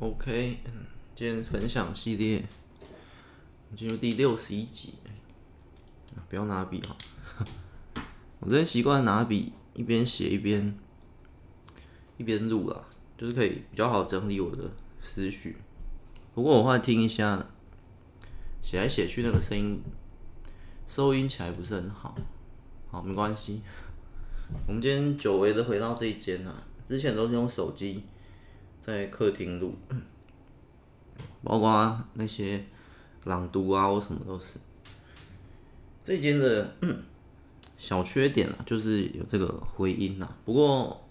OK，今天分享系列进入第六十一集。不要拿笔哈，我这边习惯拿笔一边写一边一边录啦，就是可以比较好整理我的思绪。不过我会听一下，写来写去那个声音收音起来不是很好。好，没关系。我们今天久违的回到这一间啊，之前都是用手机。在客厅录，包括那些朗读啊，或什么都是。这间的小缺点啊，就是有这个回音呐。不过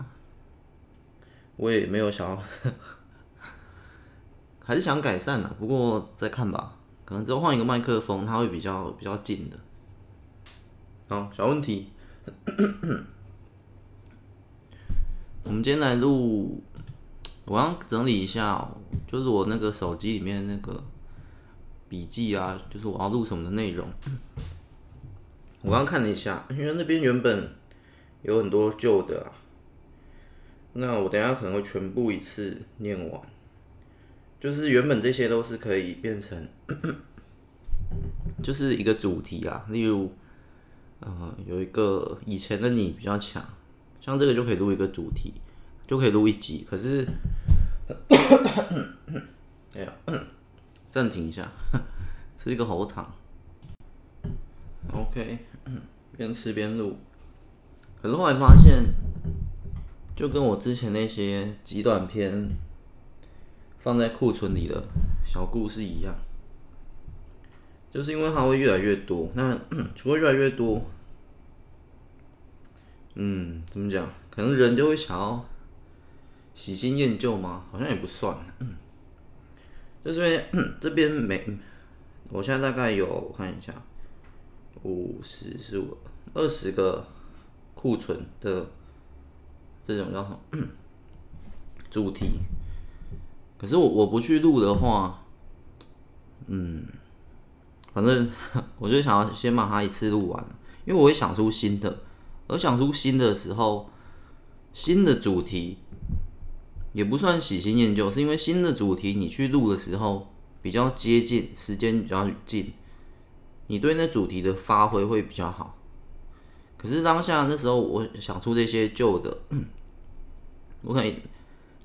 我也没有想要，还是想改善的。不过再看吧，可能之后换一个麦克风，它会比较比较近的。好，小问题，我们今天来录。我刚整理一下喔，就是我那个手机里面那个笔记啊，就是我要录什么的内容。我刚看了一下，因为那边原本有很多旧的，那我等下可能会全部一次念完。就是原本这些都是可以变成，就是一个主题啊，例如，呃，有一个以前的你比较强，像这个就可以录一个主题。就可以录一集，可是，哎呀，暂停一下，吃一个喉糖。OK，边吃边录。可是后来发现，就跟我之前那些极短片放在库存里的小故事一样，就是因为它会越来越多。那 除了越来越多，嗯，怎么讲？可能人就会想要。喜新厌旧吗？好像也不算。就是因为这边没，我现在大概有我看一下，五十十五二十个库存的这种叫什么主题。可是我我不去录的话，嗯，反正 我就想要先把它一次录完，因为我会想出新的，而想出新的时候，新的主题。也不算喜新厌旧，是因为新的主题你去录的时候比较接近，时间比较近，你对那主题的发挥会比较好。可是当下那时候我想出这些旧的，我可以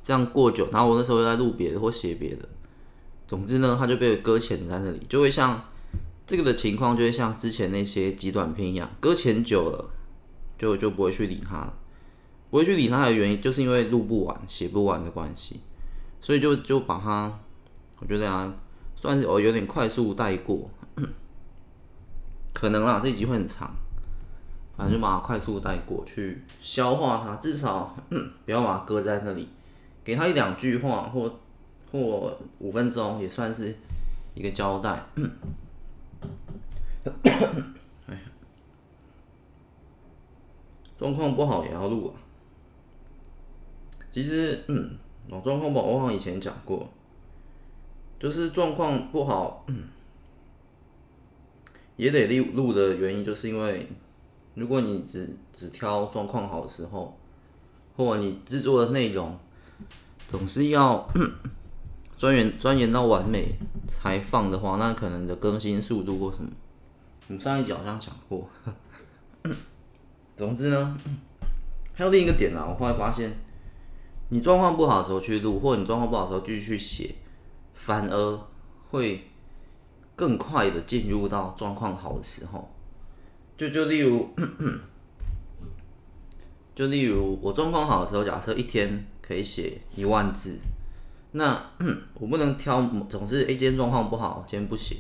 这样过久，然后我那时候又在录别的或写别的，总之呢，它就被搁浅在那里，就会像这个的情况，就会像之前那些极短篇一样，搁浅久了就就不会去理它了。不会去理他的原因，就是因为录不完、写不完的关系，所以就就把它，我觉得啊，算是我有点快速带过，可能啊这一集会很长，反正就把它快速带过去消化它，至少 不要把它搁在那里，给他一两句话或或五分钟也算是一个交代。状况不好也要录啊。其实，嗯，我状况不好，我好像以前讲过，就是状况不好，嗯，也得录录的原因，就是因为如果你只只挑状况好的时候，或你制作的内容总是要钻研钻研到完美才放的话，那可能的更新速度或什么，我们上一集好像讲过。总之呢，还有另一个点啦，我后来发现。你状况不好的时候去录，或者你状况不好的时候继续去写，反而会更快的进入到状况好的时候。就就例如，就例如我状况好的时候，假设一天可以写一万字，那我不能挑，总是一天状况不好，今天不写。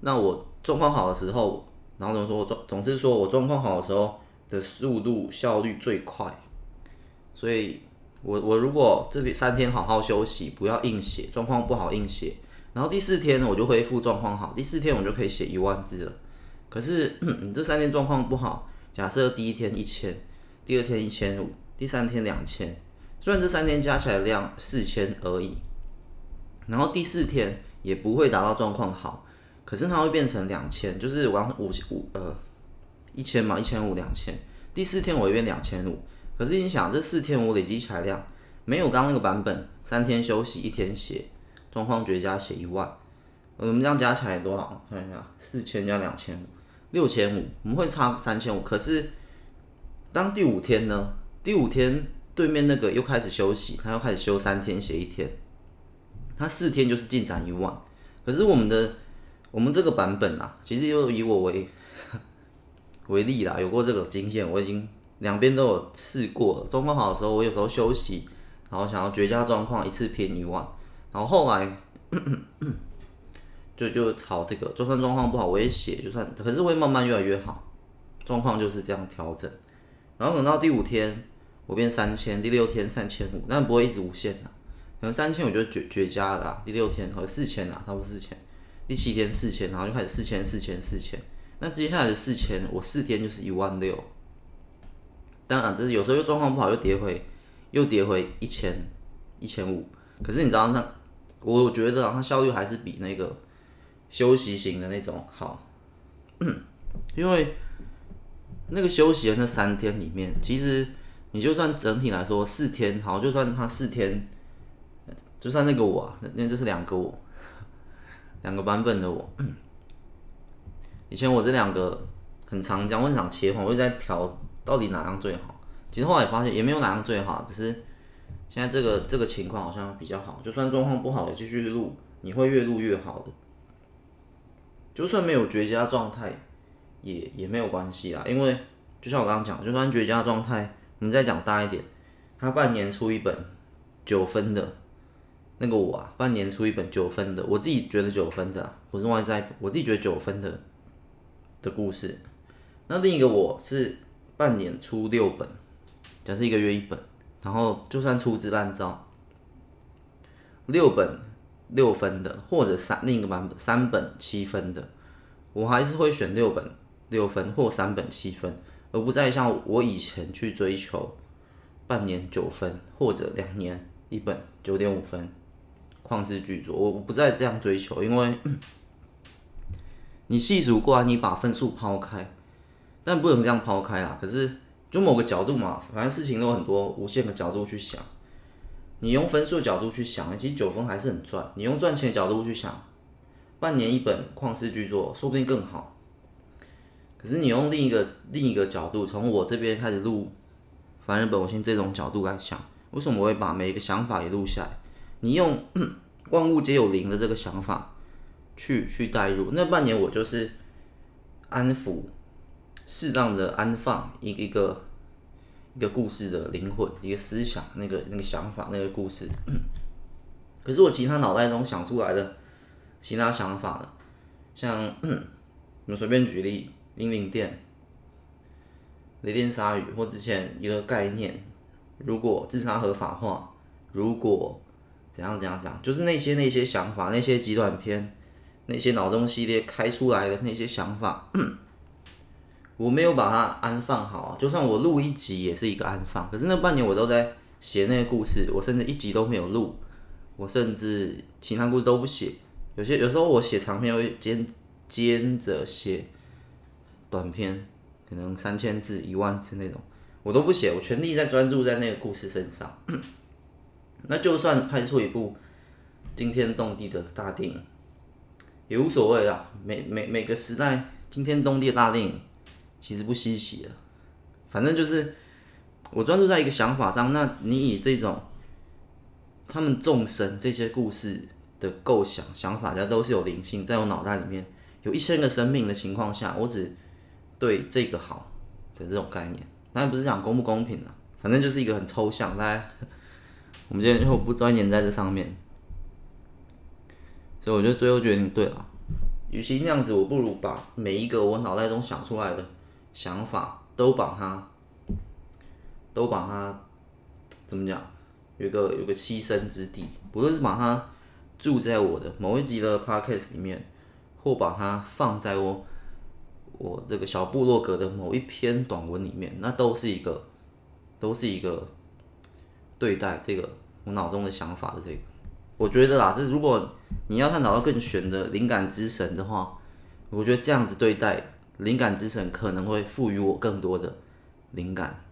那我状况好的时候，然后怎么说？我总总是说我状况好的时候的速度效率最快，所以。我我如果这里三天好好休息，不要硬写，状况不好硬写，然后第四天我就恢复状况好，第四天我就可以写一万字了。可是你这三天状况不好，假设第一天一千，第二天一千五，第三天两千，虽然这三天加起来的量四千而已，然后第四天也不会达到状况好，可是它会变成两千，就是我要五五呃一千嘛，一千五两千，第四天我会变两千五。可是你想，这四天我累积起来量没有刚刚那个版本，三天休息一天写，状况绝佳写一万。我们这样加起来多少？看一下，四千加两千五，六千五。我们会差三千五。可是当第五天呢？第五天对面那个又开始休息，他又开始休三天写一天，他四天就是进展一万。可是我们的我们这个版本啊，其实又以我为 为例啦，有过这个经验，我已经两边都有试过了。状况好的时候，我有时候休息，然后想要绝佳状况，一次拼一万。然后后来 就就朝这个，就算状况不好，我也写，就算可是会慢慢越来越好。状况就是这样调整，然后等到第五天，我变三千，第六天三千五，但不会一直无限的。可能三千我就绝绝佳的啦，第六天和四千啊，差不多四千，第七天四千，然后就开始四千四千四千，那接下来的四千，我四天就是一万六。当然，这是有时候又状况不好，又跌回，又跌回一千一千五。可是你知道，那我觉得它效率还是比那个休息型的那种好，因为那个休息的那三天里面，其实你就算整体来说四天好，就算它四天。就算那个我、啊，因为这是两个我，两个版本的我。以前我这两个很常讲，我很常切换，我一直在调到底哪样最好。其实后来发现也没有哪样最好，只是现在这个这个情况好像比较好。就算状况不好，也继续录，你会越录越好的。就算没有绝佳状态，也也没有关系啦，因为就像我刚刚讲，就算绝佳状态，我们再讲大一点，他半年出一本九分的。那个我啊，半年出一本九分的，我自己觉得九分的，不是外在，我自己觉得九分的的故事。那另一个我是半年出六本，假设一个月一本，然后就算粗制滥造，六本六分的，或者三另一个版本三本七分的，我还是会选六本六分或三本七分，而不再像我以前去追求半年九分或者两年一本九点五分。旷世巨作，我不再这样追求，因为 你细数过来，你把分数抛开，但不能这样抛开啦。可是就某个角度嘛，反正事情都有很多无限个角度去想。你用分数的角度去想，其实九分还是很赚。你用赚钱的角度去想，半年一本旷世巨作，说不定更好。可是你用另一个另一个角度，从我这边开始录凡人本我心这种角度来想，为什么我会把每一个想法也录下来？你用 万物皆有灵的这个想法去去代入，那半年我就是安抚，适当的安放一个一个一个故事的灵魂，一个思想，那个那个想法，那个故事。可是我其他脑袋中想出来的其他想法，像 我们随便举例，英灵殿、雷电鲨鱼，或之前一个概念，如果自杀合法化，如果怎样怎样讲，就是那些那些想法，那些极短篇，那些脑洞系列开出来的那些想法，我没有把它安放好。就算我录一集也是一个安放，可是那半年我都在写那个故事，我甚至一集都没有录，我甚至其他故事都不写。有些有时候我写长篇会兼兼着写短篇，可能三千字、一万字那种，我都不写，我全力在专注在那个故事身上。那就算拍出一部惊天动地的大电影，也无所谓啊。每每每个时代惊天动地的大电影其实不稀奇了。反正就是我专注在一个想法上。那你以这种他们众生这些故事的构想想法，它都是有灵性，在我脑袋里面有一千个生命的情况下，我只对这个好的这种概念。当然不是讲公不公平啊，反正就是一个很抽象，大家。我们今天因为我不钻研在这上面，所以我就最后决定对了，与其那样子，我不如把每一个我脑袋中想出来的想法都把它，都把它怎么讲，有个有个栖身之地，不论是把它住在我的某一集的 podcast 里面，或把它放在我我这个小部落格的某一篇短文里面，那都是一个，都是一个对待这个。我脑中的想法的这个，我觉得啦，这如果你要探讨到更玄的灵感之神的话，我觉得这样子对待灵感之神可能会赋予我更多的灵感。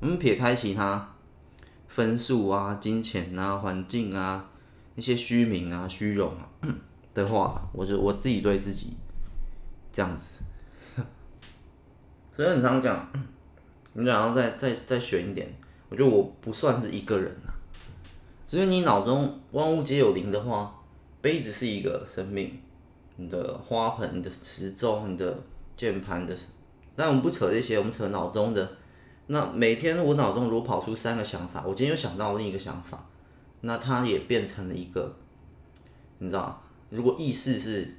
我们撇开其他分数啊、金钱啊、环境啊、那些虚名啊、虚荣啊 的话，我就我自己对自己这样子。所以很常讲，你想要再再再选一点，我觉得我不算是一个人啊。所以你脑中万物皆有灵的话，杯子是一个生命，你的花盆、你的时钟、你的键盘的，但我们不扯这些，我们扯脑中的。那每天我脑中如果跑出三个想法，我今天又想到另一个想法，那它也变成了一个，你知道，如果意识是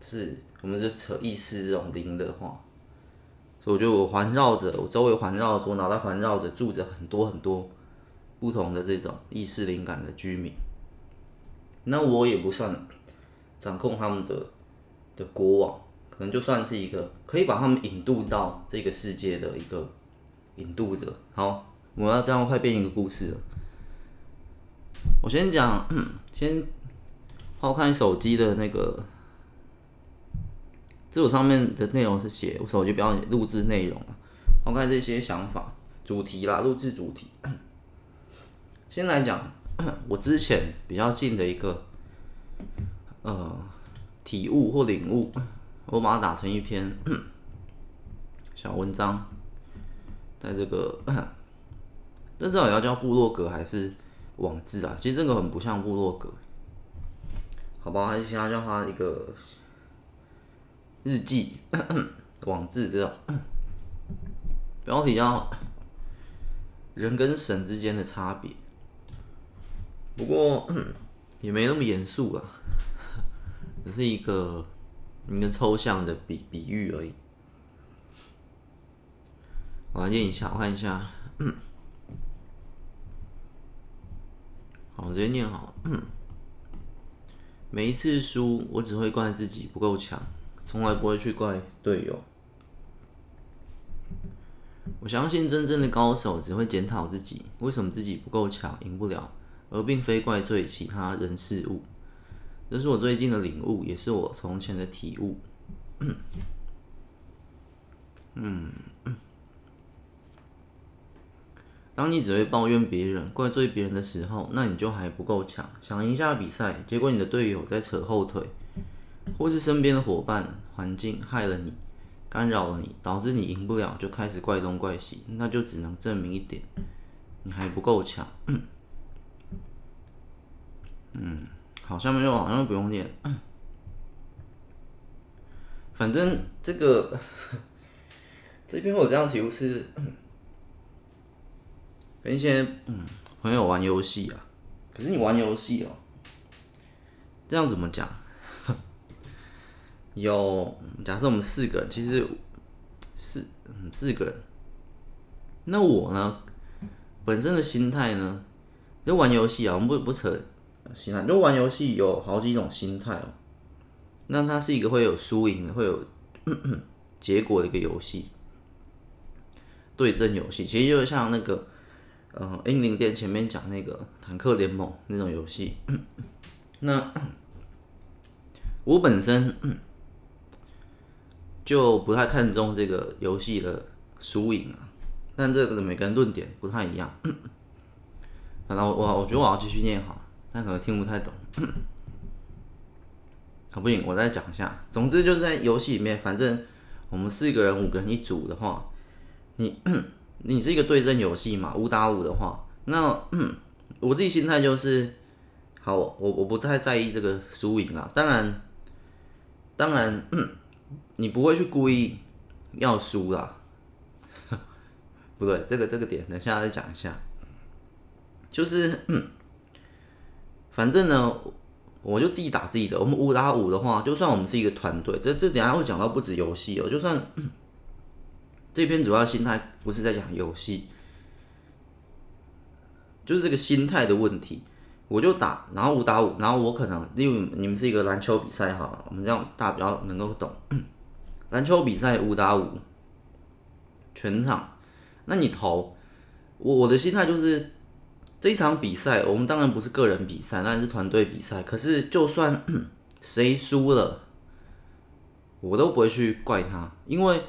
是，我们就扯意识这种灵的话，所以我就环绕着我周围环绕着我脑袋环绕着住着很多很多。不同的这种意识灵感的居民，那我也不算掌控他们的的国王，可能就算是一个可以把他们引渡到这个世界的一个引渡者。好，我要这样快变一个故事了。我先讲，先抛开手机的那个，这我上面的内容是写我手机不要录制内容了，抛开这些想法，主题啦，录制主题。先来讲，我之前比较近的一个呃体悟或领悟，我把它打成一篇小文章，在这个，这到底要叫部落格还是网志啊？其实这个很不像部落格，好吧？还是先要叫它一个日记、网志这种，标题叫“人跟神之间的差别”。不过也没那么严肃啊，只是一个一个抽象的比比喻而已。我来念一下，我看一下。好，直接念好。每一次输，我只会怪自己不够强，从来不会去怪队友。我相信真正的高手只会检讨自己，为什么自己不够强，赢不了。而并非怪罪其他人事物，这是我最近的领悟，也是我从前的体悟。嗯，当你只会抱怨别人、怪罪别人的时候，那你就还不够强。想赢下比赛，结果你的队友在扯后腿，或是身边的伙伴、环境害了你，干扰了你，导致你赢不了，就开始怪东怪西，那就只能证明一点，你还不够强。嗯，好，下面就好像不用念。反正这个 这篇我这样提是跟一些嗯朋友玩游戏啊。可是你玩游戏哦，这样怎么讲？有假设我们四个人，其实四嗯四个人，那我呢本身的心态呢，就玩游戏啊，我们不不扯。心态就玩游戏有好几种心态哦，那它是一个会有输赢，会有 结果的一个游戏，对阵游戏，其实就像那个呃英灵殿前面讲那个坦克联盟那种游戏。那 我本身就不太看重这个游戏的输赢啊，但这个每个人论点不太一样。然后我我觉得我要继续念好。他可能听不太懂，好不行，我再讲一下。总之就是在游戏里面，反正我们四个人、五个人一组的话，你你是一个对阵游戏嘛，五打五的话，那我自己心态就是，好，我我不太在意这个输赢啊。当然，当然，你不会去故意要输啦，不对，这个这个点等下再讲一下，就是。反正呢，我就自己打自己的。我们五打五的话，就算我们是一个团队，这这等下会讲到不止游戏哦。就算这篇主要心态不是在讲游戏，就是这个心态的问题。我就打，然后五打五，然后我可能因为你们是一个篮球比赛哈，我们这样大家比较能够懂。篮球比赛五打五，全场，那你投，我我的心态就是。这一场比赛，我们当然不是个人比赛，那是团队比赛。可是，就算 谁输了，我都不会去怪他，因为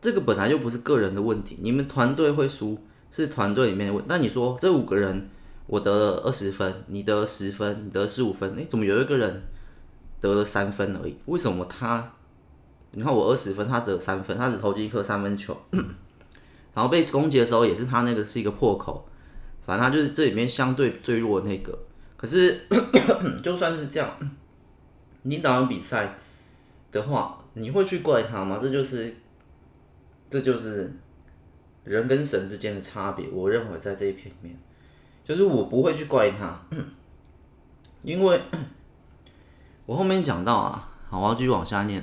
这个本来就不是个人的问题。你们团队会输，是团队里面的问。那你说这五个人我得了二十分，你得十分，你得十五分，哎，怎么有一个人得了三分而已？为什么他？你看我二十分，他得了三分，他只投进一颗三分球，然后被攻击的时候也是他那个是一个破口，反正他就是这里面相对最弱的那个。可是 就算是这样，你打完比赛的话，你会去怪他吗？这就是，这就是人跟神之间的差别。我认为在这一片里面。就是我不会去怪他，因为 我后面讲到啊，好，我要继续往下念。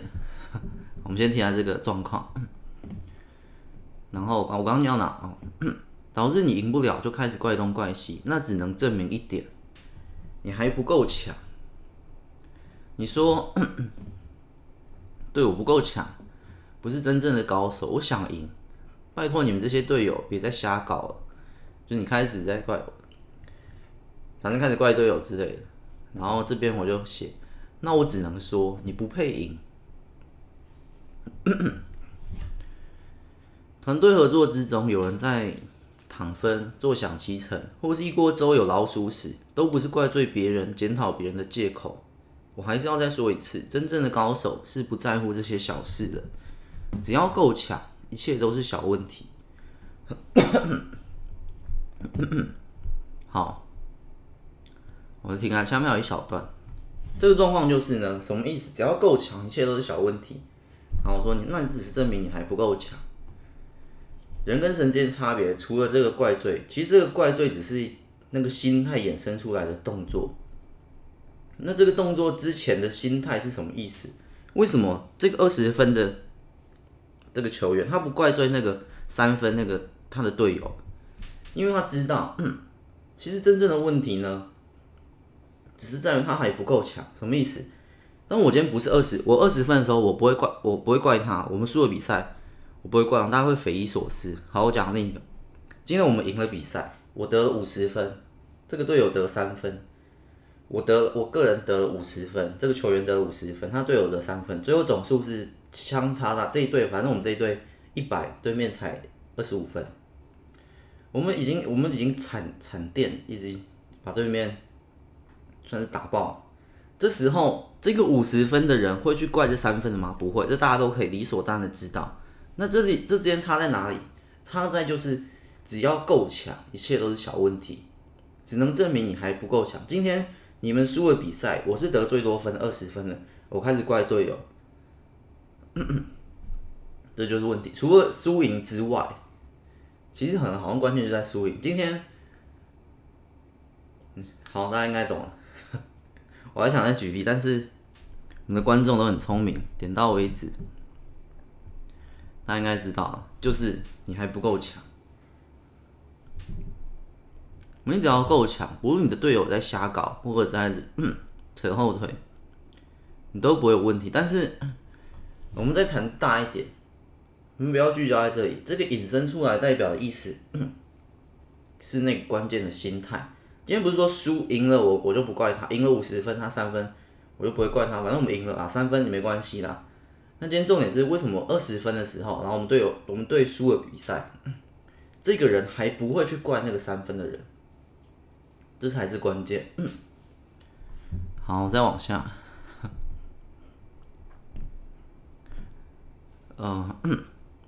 我们先听下这个状况，然后啊，我刚刚讲到哪？导致你赢不了，就开始怪东怪西，那只能证明一点，你还不够强。你说，对我不够强，不是真正的高手。我想赢，拜托你们这些队友别再瞎搞了。就你开始在怪我。反正开始怪队友之类的，然后这边我就写，那我只能说你不配赢。团队合作之中，有人在躺分、坐享其成，或是一锅粥有老鼠屎，都不是怪罪别人、检讨别人的借口。我还是要再说一次，真正的高手是不在乎这些小事的，只要够强，一切都是小问题。好。我听啊，下面有一小段，这个状况就是呢，什么意思？只要够强，一切都是小问题。然后我说你，那你只是证明你还不够强。人跟神之间差别，除了这个怪罪，其实这个怪罪只是那个心态衍生出来的动作。那这个动作之前的心态是什么意思？为什么这个二十分的这个球员他不怪罪那个三分那个他的队友？因为他知道，其实真正的问题呢？只是在于他还不够强，什么意思？当我今天不是二十，我二十分的时候，我不会怪，我不会怪他。我们输了比赛，我不会怪，大家会匪夷所思。好，我讲另一个，今天我们赢了比赛，我得了五十分，这个队友得三分，我得，我个人得了五十分，这个球员得了五十分，他队友得三分，最后总数是相差大。这一队，反正我们这一队一百，对面才二十五分。我们已经，我们已经惨惨电，一直把对面。算是打爆，这时候这个五十分的人会去怪这三分的吗？不会，这大家都可以理所当然的知道。那这里这之间差在哪里？差在就是只要够强，一切都是小问题，只能证明你还不够强。今天你们输了比赛，我是得最多分二十分了，我开始怪队友，这就是问题。除了输赢之外，其实很好像关键就在输赢。今天，好，大家应该懂了。我还想再举例，但是我们的观众都很聪明，点到为止。大家应该知道，就是你还不够强。你只要够强，无论你的队友在瞎搞，或者在扯后腿，你都不会有问题。但是我们再谈大一点，我们不要聚焦在这里。这个引申出来代表的意思，是那个关键的心态。今天不是说输赢了我，我就不怪他。赢了五十分，他三分，我就不会怪他。反正我们赢了啊，三分也没关系啦。那今天重点是为什么二十分的时候，然后我们队友我们队输了比赛，这个人还不会去怪那个三分的人，这才是关键。好，再往下。嗯，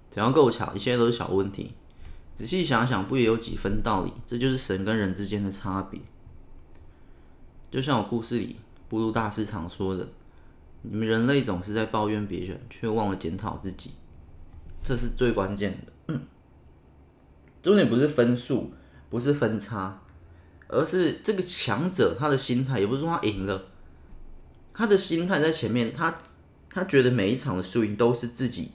只要够巧，一切都是小问题。仔细想想，不也有几分道理？这就是神跟人之间的差别。就像我故事里布鲁大师常说的：“你们人类总是在抱怨别人，却忘了检讨自己。”这是最关键的。重点不是分数，不是分差，而是这个强者他的心态。也不是说他赢了，他的心态在前面。他他觉得每一场的输赢都是自己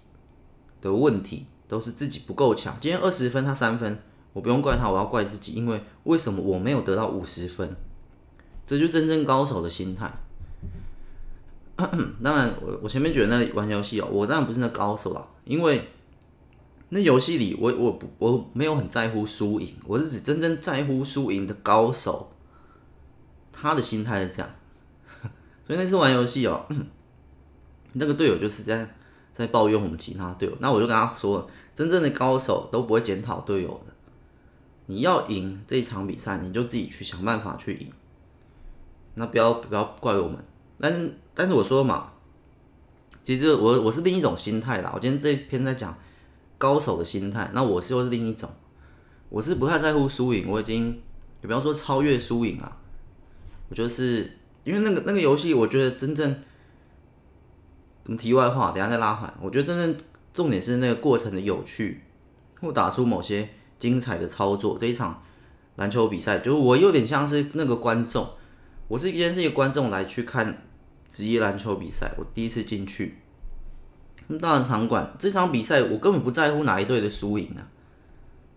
的问题。都是自己不够强。今天二十分，他三分，我不用怪他，我要怪自己，因为为什么我没有得到五十分？这就真正高手的心态。当然，我我前面觉得那玩游戏哦，我当然不是那高手了，因为那游戏里我我我没有很在乎输赢，我是指真正在乎输赢的高手，他的心态是这样。所以那次玩游戏哦，那个队友就是这样。在抱怨我们其他队友，那我就跟他说，真正的高手都不会检讨队友的，你要赢这一场比赛，你就自己去想办法去赢。那不要不要怪我们。但但是我说嘛，其实我我是另一种心态啦。我今天这一篇在讲高手的心态，那我是又是另一种。我是不太在乎输赢，我已经也不要说超越输赢啊。我就是因为那个那个游戏，我觉得真正，什么题外话，等下再拉回来。我觉得真正重点是那个过程的有趣，或打出某些精彩的操作。这一场篮球比赛，就是我有点像是那个观众。我是今天是一个观众来去看职业篮球比赛，我第一次进去，大的场馆，这场比赛我根本不在乎哪一队的输赢啊。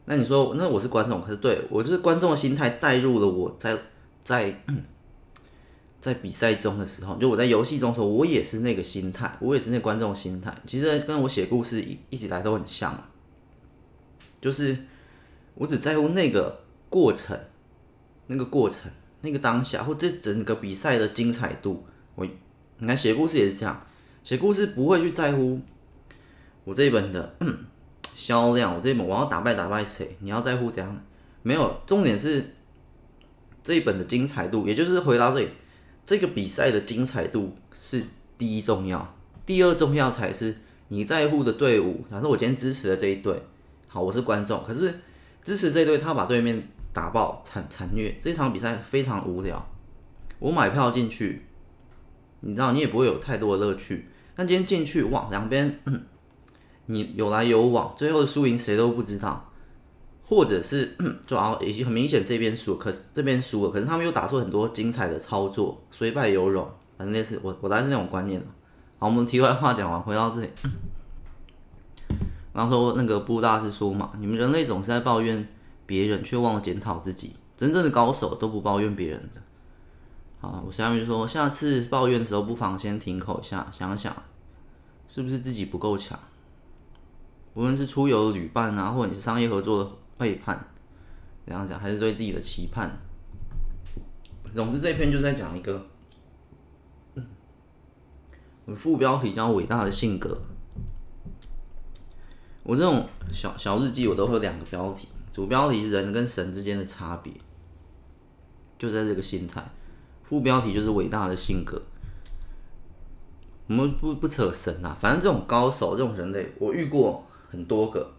那你说，那我是观众，可是对我是观众的心态带入了我在在 在比赛中的时候，就我在游戏中的时候，我也是那个心态，我也是那观众心态。其实跟我写故事一一直来都很像，就是我只在乎那个过程，那个过程。那个当下或这整个比赛的精彩度，我你看写故事也是这样，写故事不会去在乎我这一本的销量，我这一本我要打败打败谁，你要在乎怎样？没有，重点是这一本的精彩度，也就是回到这里，这个比赛的精彩度是第一重要，第二重要才是你在乎的队伍。假设我今天支持的这一队，好，我是观众，可是支持这一队，他把对面。打爆惨惨虐，这场比赛非常无聊。我买票进去，你知道你也不会有太多的乐趣。但今天进去哇，两边你有来有往，最后的输赢谁都不知道，或者是就啊已经很明显这边输，可是这边输了，可是他们又打出很多精彩的操作，虽败犹荣。反正类似我我来是那种观念。好，我们题外话讲完，回到这里。然后说那个布大师说嘛，你们人类总是在抱怨。别人却忘了检讨自己，真正的高手都不抱怨别人的。啊，我下面就说，下次抱怨的时候，不妨先停口一下，想想是不是自己不够强。无论是出游的旅伴啊，或者你是商业合作的背叛，怎样讲，还是对自己的期盼。总之，这篇就在讲一个，我副标题叫“伟大的性格”。我这种小小日记，我都会有两个标题。主标题是人跟神之间的差别，就在这个心态。副标题就是伟大的性格。我们不不扯神啊，反正这种高手、这种人类，我遇过很多个，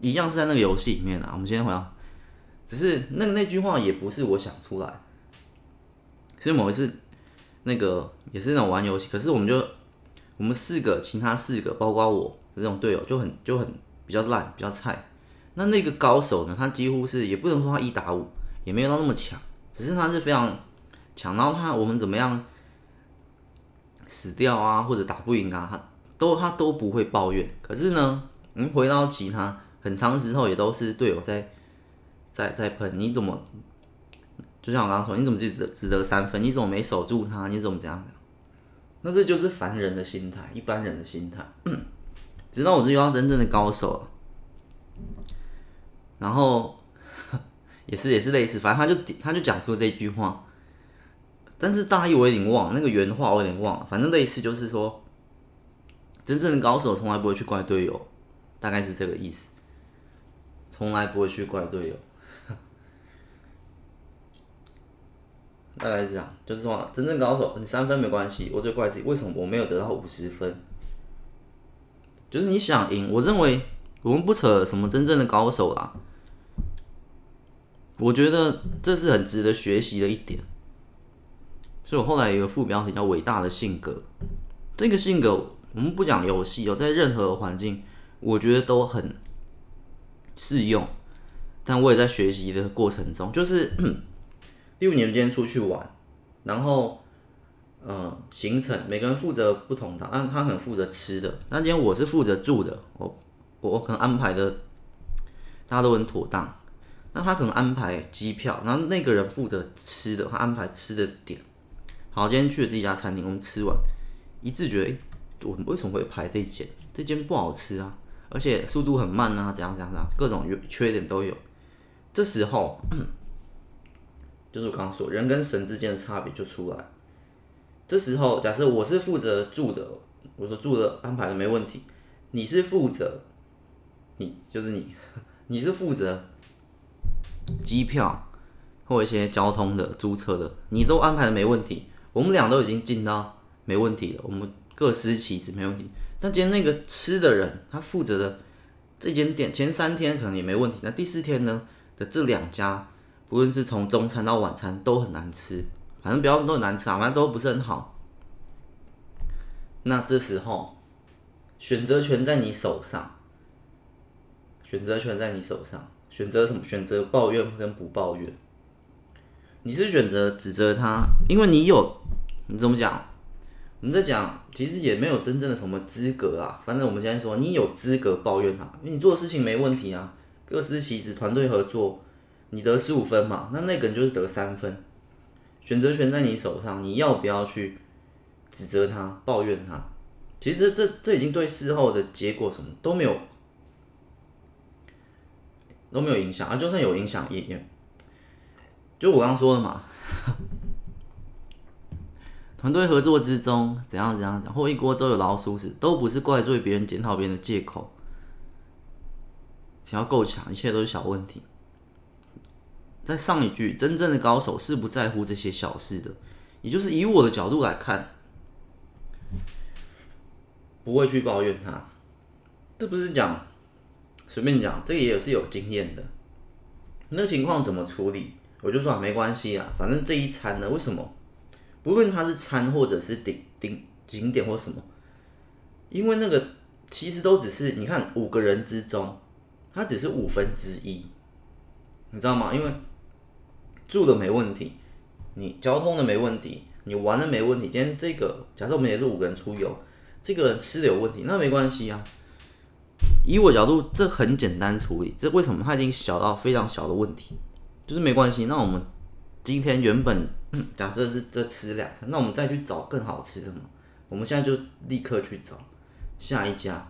一样是在那个游戏里面啊。我们先回到，只是那个那句话也不是我想出来，是某一次那个也是那种玩游戏，可是我们就我们四个，其他四个包括我这种队友就很就很比较烂，比较菜。那那个高手呢？他几乎是也不能说他一打五，也没有到那么强，只是他是非常抢到他我们怎么样死掉啊，或者打不赢啊，他都他都不会抱怨。可是呢，嗯，回到其他很长时候也都是队友在在在喷，你怎么就像我刚刚说，你怎么只得只得三分？你怎么没守住他？你怎么这样？那这就是凡人的心态，一般人的心态。直到我遇到真正的高手了。然后 也是也是类似，反正他就他就讲出这句话，但是大意我有点忘，那个原话我有点忘了。反正类似就是说，真正的高手从来不会去怪队友，大概是这个意思，从来不会去怪队友，大概是这样，就是说真正高手你三分没关系，我就怪自己为什么我没有得到五十分，就是你想赢，我认为。我们不扯什么真正的高手啦，我觉得这是很值得学习的一点，所以我后来有一个副标题叫“伟大的性格”。这个性格我们不讲游戏哦，在任何环境，我觉得都很适用。但我也在学习的过程中，就是第五年今天出去玩，然后呃行程每个人负责不同的，但他可能负责吃的，但今天我是负责住的，我。我可能安排的大家都很妥当，那他可能安排机票，然后那个人负责吃的，他安排吃的点。好，今天去了这家餐厅，我们吃完一致觉得，哎，我为什么会排这间？这间不好吃啊，而且速度很慢啊，怎样怎样怎样，各种缺点都有。这时候就是我刚刚说人跟神之间的差别就出来。这时候假设我是负责住的，我说住的安排的没问题，你是负责。你就是你，你是负责机票或一些交通的租车的，你都安排的没问题，我们俩都已经尽到没问题了，我们各司其职没问题。但今天那个吃的人，他负责的这间店前三天可能也没问题，那第四天呢的这两家，不论是从中餐到晚餐都很难吃，反正不要都很难吃啊，反正都不是很好。那这时候选择权在你手上，选择权在你手上，选择什么？选择抱怨跟不抱怨。你是选择指责他，因为你有，你怎么讲？我们在讲，其实也没有真正的什么资格啊。反正我们现在说，你有资格抱怨他，因为你做的事情没问题啊，各司其职，团队合作，你得十五分嘛，那那个人就是得三分。选择权在你手上，你要不要去指责他、抱怨他？其实这这这已经对事后的结果什么都没有都没有影响啊，就算有影响也也，就我刚刚说的嘛。团队合作之中，怎样怎样讲，或一锅粥有老鼠屎，都不是怪罪别人、检讨别人的借口。只要够强，一切都是小问题。在上一句，真正的高手是不在乎这些小事的，也就是以我的角度来看，不会去抱怨他。这不是讲随便讲，这个也是有经验的。那情况怎么处理？我就说啊，没关系啊，反正这一餐呢，为什么？不论它是餐或者是顶顶景点或什么，因为那个其实都只是你看五个人之中，它只是五分之一，你知道吗？因为住的没问题，你交通的没问题，你玩的没问题。今天这个假设我们也是五个人出游，这个人吃的有问题，那没关系啊。以我角度，这很简单处理。这为什么？它已经小到非常小的问题，就是没关系。那我们。今天原本 假设是这吃两餐，那我们再去找更好吃的嘛？我们现在就立刻去找下一家，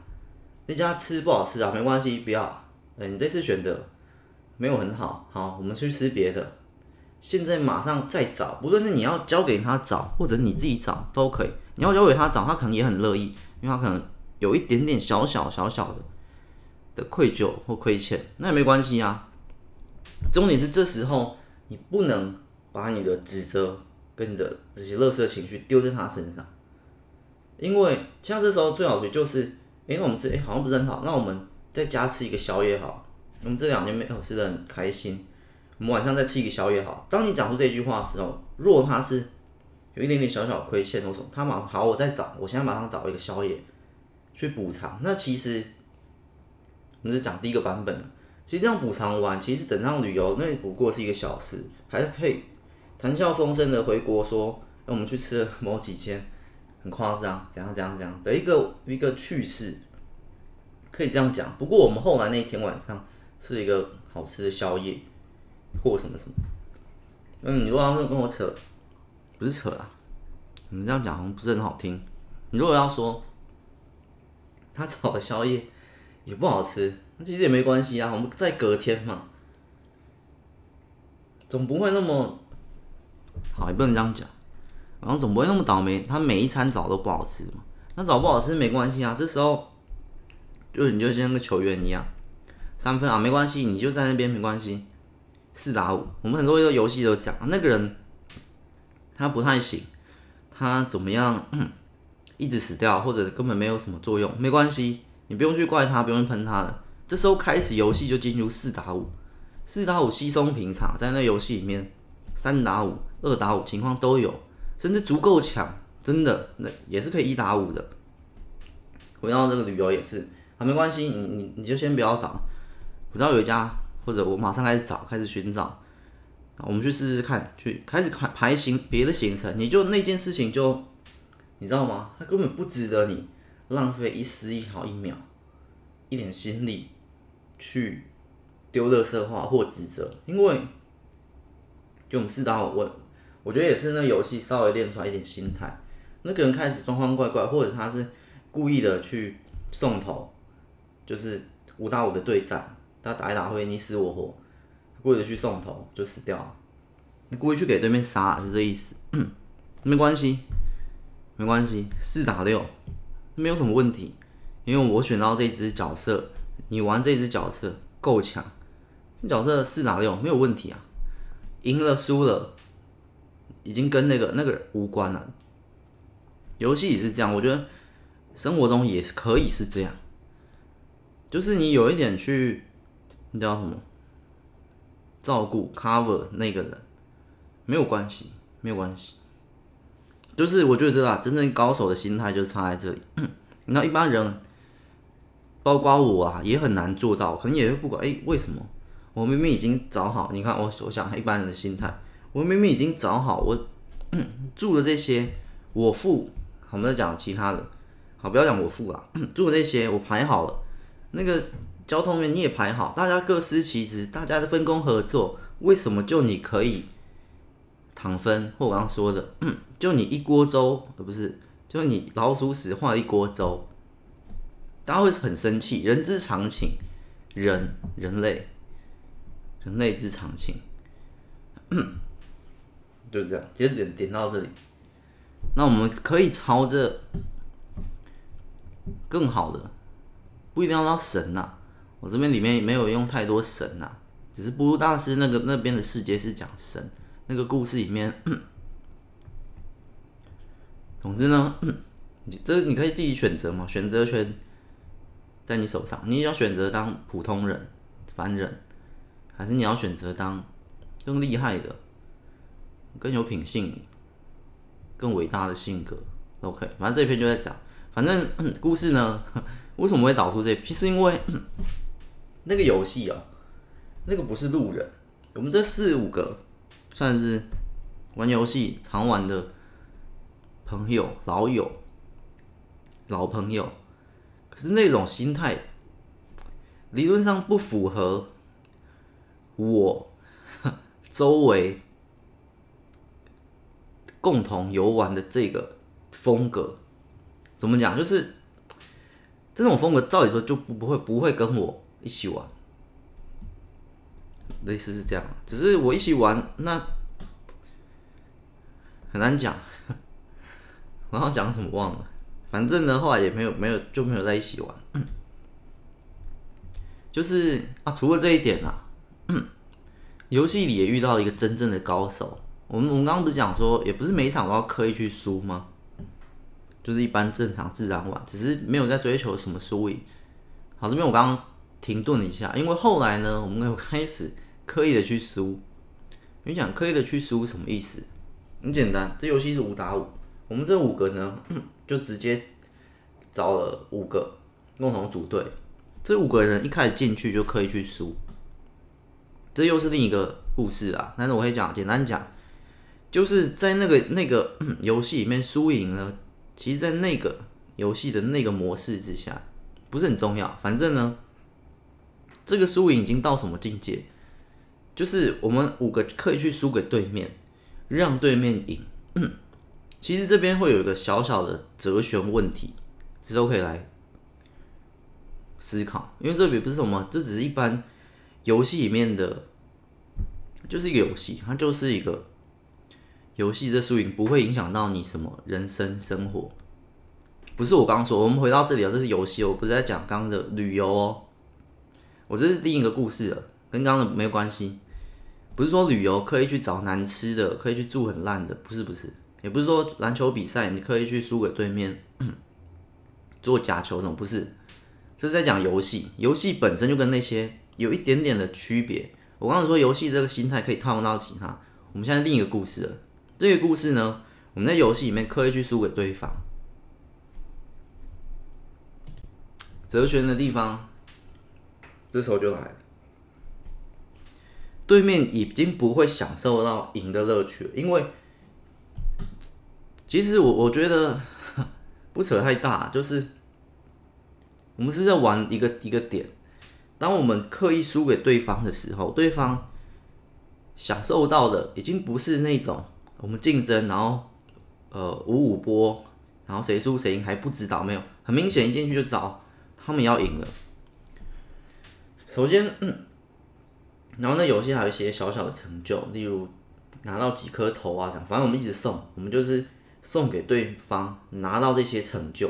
那家吃不好吃啊，没关系，不要。哎，你这次选的没有很好，好，我们去吃别的。现在马上再找，不论是你要交给他找，或者你自己找都可以。你要交给他找，他可能也很乐意，因为他可能有一点点小小小小的的愧疚或亏欠，那也没关系啊。重点是这时候你不能。把你的指责跟你的这些垃圾情绪丢在他身上，因为像这时候最好的就是，哎，我们这哎好像不是很好，那我们在家吃一个宵夜好，我们这两天没有吃的很开心，我们晚上再吃一个宵夜好。当你讲出这句话的时候，若他是有一点点小小亏欠或什么，他马上好，我再找，我现在马上找一个宵夜去补偿。那其实我们是讲第一个版本的，其实这样补偿完，其实整趟旅游那不过是一个小事，还可以。谈笑风生的回国说：“让我们去吃了某几间，很夸张，怎样怎样怎样的一个一个趣事，可以这样讲。不过我们后来那一天晚上吃了一个好吃的宵夜，或什么什么。嗯，你如果要跟我扯，不是扯啊，你们这样讲好像不是很好听。你如果要说他炒的宵夜也不好吃，那其实也没关系啊，我们在隔天嘛，总不会那么。”好，也不能这样讲，然后总不会那么倒霉，他每一餐早都不好吃嘛。那早不好吃没关系啊，这时候就你就像个球员一样，三分啊没关系，你就在那边没关系，四打五。我们很多个游戏都讲，那个人他不太行，他怎么样，一直死掉或者根本没有什么作用，没关系，你不用去怪他，不用去喷他的。这时候开始游戏就进入四打五，四打五稀松平常，在那游戏里面。三打五、二打五情况都有，甚至足够强，真的那也是可以一打五的。回到这个旅游也是，啊，没关系，你你你就先不要找，我知道有一家，或者我马上开始找，开始寻找，我们去试试看，去开始排排行别的行程，你就那件事情就，你知道吗？它根本不值得你浪费一丝一毫一秒，一点心力去丢垃圾话或指责，因为。就我们四打五，我我觉得也是那游戏稍微练出来一点心态。那个人开始装装怪怪，或者他是故意的去送头，就是五打五的对战，他打一打会你死我活，故意的去送头就死掉了。你故意去给对面杀，就这意思。没关系，没关系，四打六没有什么问题，因为我选到这只角色，你玩这只角色够强，角色四打六没有问题啊，赢了输了，已经跟那个那个无关了。游戏也是这样，我觉得生活中也是可以是这样，就是你有一点去，你知道什么？照顾 cover 那个人没有关系，没有关系。就是我觉得啊，真正高手的心态就是差在这里。那一般人，包括我啊，也很难做到。可能也会不管，哎、为什么？我明明已经找好，你看我，我想一般人的心态，我明明已经找好，我住的这些我付，我们在讲其他的，好，不要讲我付了，住的这些我排好了，那个交通员你也排好，大家各司其职，大家的分工合作，为什么就你可以躺分？或我刚刚说的，就你一锅粥，不是，就你老鼠屎坏一锅粥，大家会很生气，人之常情，人人类。人类之常情，就是这样。接着点到这里，那我们可以朝着更好的，不一定要到神呐、啊。我这边里面没有用太多神呐、啊，只是布鲁大师那个那边的世界是讲神，那个故事里面。总之呢，这你可以自己选择嘛，选择权在你手上，你要选择当普通人、凡人。还是你要选择当更厉害的、更有品性、更伟大的性格都可以。反正这篇就在讲，反正故事呢，为什么会导出这篇？是因为那个游戏哦，那个不是路人，我们这四五个算是玩游戏常玩的朋友、老友、老朋友，可是那种心态理论上不符合。我 周围共同游玩的这个风格怎么讲？就是这种风格，照理说就不不会不会跟我一起玩，类似是这样。只是我一起玩，那很难讲。然后讲什么忘了，反正的话也没有没有就没有在一起玩。就是啊，除了这一点啊。游戏里也遇到一个真正的高手。我们我们刚刚不是讲说，也不是每一场都要刻意去输吗？就是一般正常自然玩，只是没有在追求什么输赢。好，这边我刚刚停顿了一下，因为后来呢，我们又开始刻意的去输。你讲刻意的去输什么意思？很简单，这游戏是五打五，我们这五个呢，就直接找了五个共同组队，这五个人一开始进去就可以去输。这又是另一个故事啊，但是我会讲，简单讲，就是在那个那个 游戏里面输赢呢，其实，在那个游戏的那个模式之下，不是很重要。反正呢，这个输赢已经到什么境界？就是我们五个可以去输给对面，让对面赢。其实这边会有一个小小的哲学问题，之后可以来思考，因为这里不是什么，这只是一般。游戏里面的就是一个游戏，它就是一个游戏的输赢不会影响到你什么人生生活。不是我刚刚说，我们回到这里啊，这是游戏，我不是在讲刚刚的旅游哦。我这是另一个故事了，跟刚刚的没有关系。不是说旅游可以去找难吃的，可以去住很烂的，不是不是。也不是说篮球比赛你可以去输给对面做假球什么，不是。这是在讲游戏，游戏本身就跟那些。有一点点的区别。我刚才说游戏这个心态可以套用到其他。我们现在另一个故事了。这个故事呢，我们在游戏里面刻意去输给对方。哲学的地方，这时候就来了。对面已经不会享受到赢的乐趣了，因为其实我我觉得 不扯太大，就是我们是在玩一个一个点。当我们刻意输给对方的时候，对方享受到的已经不是那种我们竞争，然后呃五五波，然后谁输谁赢还不知道，没有，很明显一进去就知道他们要赢了。首先，嗯，然后那游戏还有一些小小的成就，例如拿到几颗头啊，这样，反正我们一直送，我们就是送给对方拿到这些成就。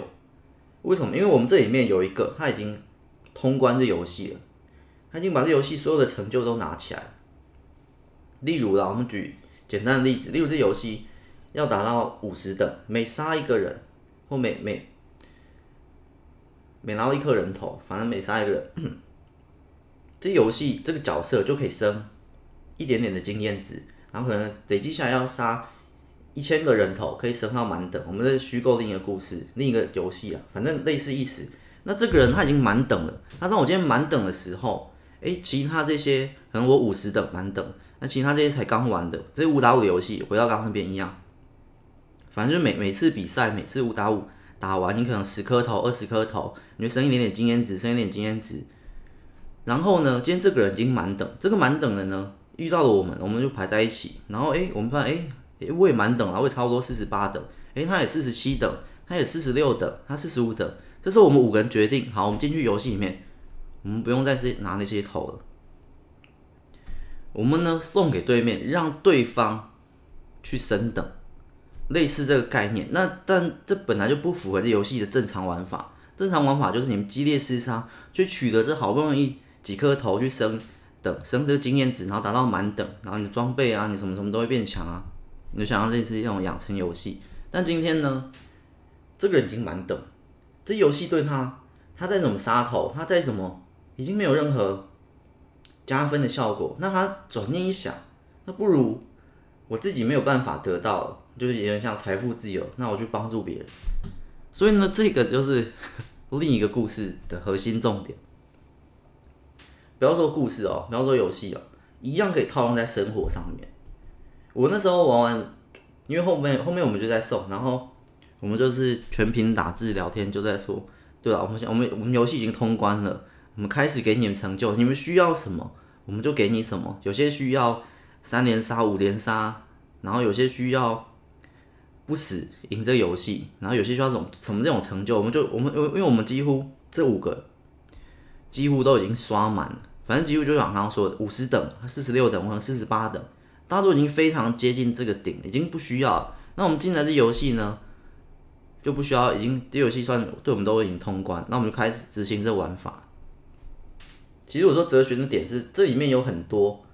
为什么？因为我们这里面有一个他已经。通关这游戏了，他已经把这游戏所有的成就都拿起来。例如啦，我们举简单的例子，例如这游戏要达到五十等，每杀一个人或每每每拿到一颗人头，反正每杀一个人，这游戏这个角色就可以升一点点的经验值，然后可能累积下来要杀一千个人头，可以升到满等。我们这是虚构另一个故事，另一个游戏啊，反正类似意思。那这个人他已经满等了，那当我今天满等的时候，诶，其他这些可能我五十等满等。那其他这些才刚玩的，这些五打五的游戏，回到刚刚那边一样，反正就每每次比赛，每次五打五打完，你可能十颗头、二十颗头，你就升一点点经验值，升一点经验值。然后呢，今天这个人已经满等，这个满等的呢，遇到了我们，我们就排在一起。然后诶，我们发现诶，诶，我也满等了，我也差不多四十八等，诶，他也四十七等，他也四十六等，他四十五等。这是我们五个人决定，好，我们进去游戏里面，我们不用再是拿那些头了。我们呢，送给对面，让对方去升等，类似这个概念。那但这本来就不符合这游戏的正常玩法。正常玩法就是你们激烈厮杀，去取得这好不容易几颗头去升等，升这个经验值，然后达到满等，然后你的装备啊，你什么什么都会变强啊。你就想要类似这种养成游戏。但今天呢，这个人已经满等，这游戏对他，他再怎么杀头，他再怎么已经没有任何。加分的效果，那他转念一想，那不如我自己没有办法得到，就是有点像财富自由，那我去帮助别人。所以呢，这个就是 另一个故事的核心重点。不要说故事哦，不要说游戏哦，一样可以套用在生活上面。我那时候玩完，因为后面后面我们就在送，然后我们就是全屏打字聊天，就在说，对了，我们我们我们游戏已经通关了。我们开始给你们成就，你们需要什么，我们就给你什么。有些需要三连杀、五连杀，然后有些需要不死赢这个游戏，然后有些需要这种什么这种成就，我们就我们因为因为我们几乎这五个几乎都已经刷满了，反正几乎就像刚刚说的五十等、四十六等或者四十八等，大家都已经非常接近这个顶，已经不需要了。那我们进来这游戏呢，就不需要，已经这游戏算对我们都已经通关，那我们就开始执行这玩法。其实我说哲学的点是，这里面有很多，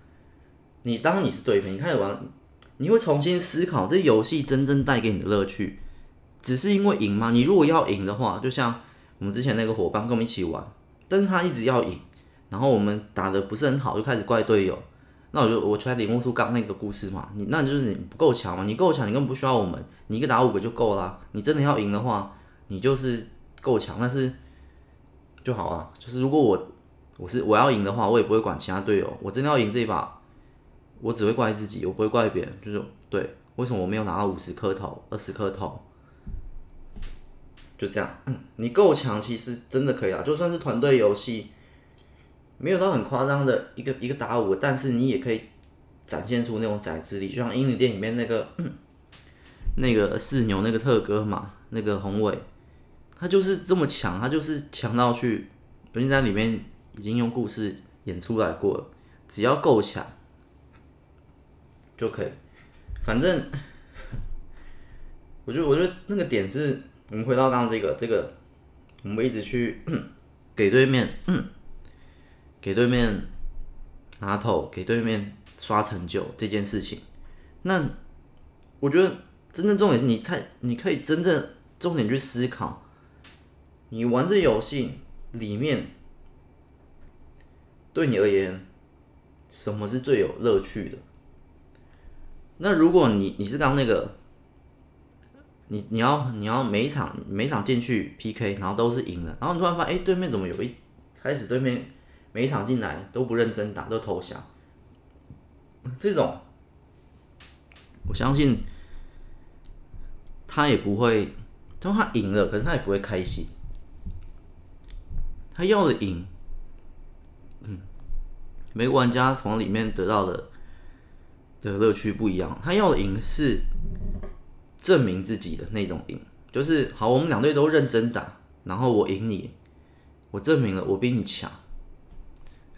你当你是对面，你开始玩，你会重新思考这游戏真正带给你的乐趣，只是因为赢吗？你如果要赢的话，就像我们之前那个伙伴跟我们一起玩，但是他一直要赢，然后我们打的不是很好，就开始怪队友。那我就我出来领悟出刚那个故事嘛，你那就是你不够强嘛，你够强，你根本不需要我们，你一个打五个就够啦。你真的要赢的话，你就是够强，但是就好啊，就是如果我。我是我要赢的话，我也不会管其他队友。我真的要赢这一把，我只会怪自己，我不会怪别人。就是对，为什么我没有拿到五十颗头、二十颗头？就这样，你够强，其实真的可以啊。就算是团队游戏，没有到很夸张的一个一个打五，但是你也可以展现出那种宰制力。就像英灵殿里面那个那个四牛那个特哥嘛，那个宏伟，他就是这么强，他就是强到去，尤其在里面。已经用故事演出来过了，只要够强就可以。反正，我觉得，我觉得那个点是，我们回到刚刚这个，这个，我们一直去给对面，给对面拿头，给对面刷成就这件事情。那我觉得真正重点是你才，你可以真正重点去思考，你玩这游戏里面。对你而言，什么是最有乐趣的？那如果你你是刚那个，你你要你要每一场每一场进去 PK，然后都是赢的，然后你突然发现，哎，对面怎么有一开始对面每一场进来都不认真打，都投降，这种，我相信他也不会，就他赢了，可是他也不会开心，他要的赢。嗯，每个玩家从里面得到的的乐趣不一样。他要的赢是证明自己的那种赢，就是好，我们两队都认真打，然后我赢你，我证明了我比你强。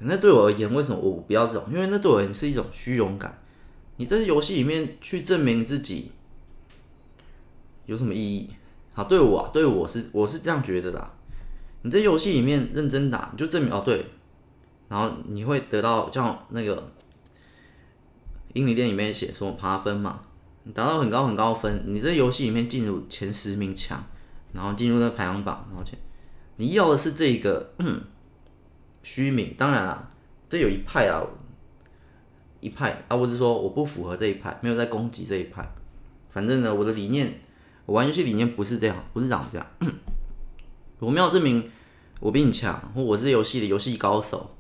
那对我而言，为什么我不要这种？因为那对我而言是一种虚荣感。你在游戏里面去证明自己有什么意义？好，对我啊，对我是我是这样觉得的。你在游戏里面认真打，你就证明哦，对。然后你会得到像那个英灵殿里面写说爬分嘛，你达到很高很高分，你这游戏里面进入前十名强，然后进入那排行榜，然后前你要的是这个虚名，当然啦，这有一派啊，一派啊，我是说我不符合这一派，没有在攻击这一派，反正呢，我的理念，我玩游戏理念不是这样，不是长这样，我没有证明我比你强，或我是游戏的游戏高手。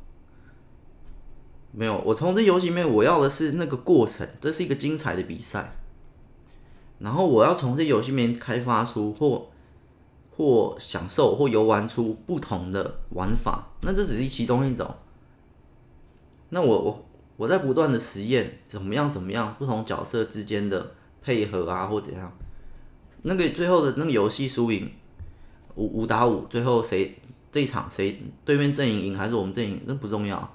没有，我从这游戏里面我要的是那个过程，这是一个精彩的比赛。然后我要从这游戏里面开发出或或享受或游玩出不同的玩法，那这只是其中一种。那我我我在不断的实验怎么样怎么样，不同角色之间的配合啊或怎样，那个最后的那个游戏输赢五五打五，最后谁这一场谁对面阵营赢还是我们阵营，那不重要。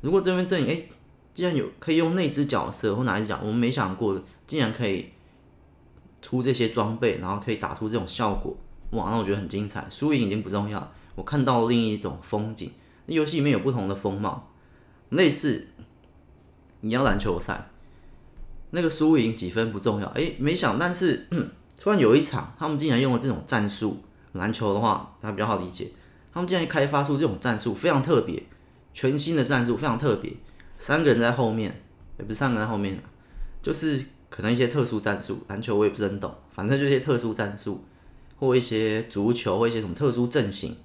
如果这边阵营哎，既然有可以用那只角色或哪一只角，我们没想过，竟然可以出这些装备，然后可以打出这种效果，哇，那我觉得很精彩。输赢已经不重要，我看到另一种风景。那游戏里面有不同的风貌，类似你要篮球赛，那个输赢几分不重要，哎，没想，但是突然有一场，他们竟然用了这种战术。篮球的话，大家比较好理解，他们竟然开发出这种战术，非常特别。全新的战术非常特别，三个人在后面，也不是三个人在后面，就是可能一些特殊战术。篮球我也不是很懂，反正就是一些特殊战术，或一些足球，或一些什么特殊阵型。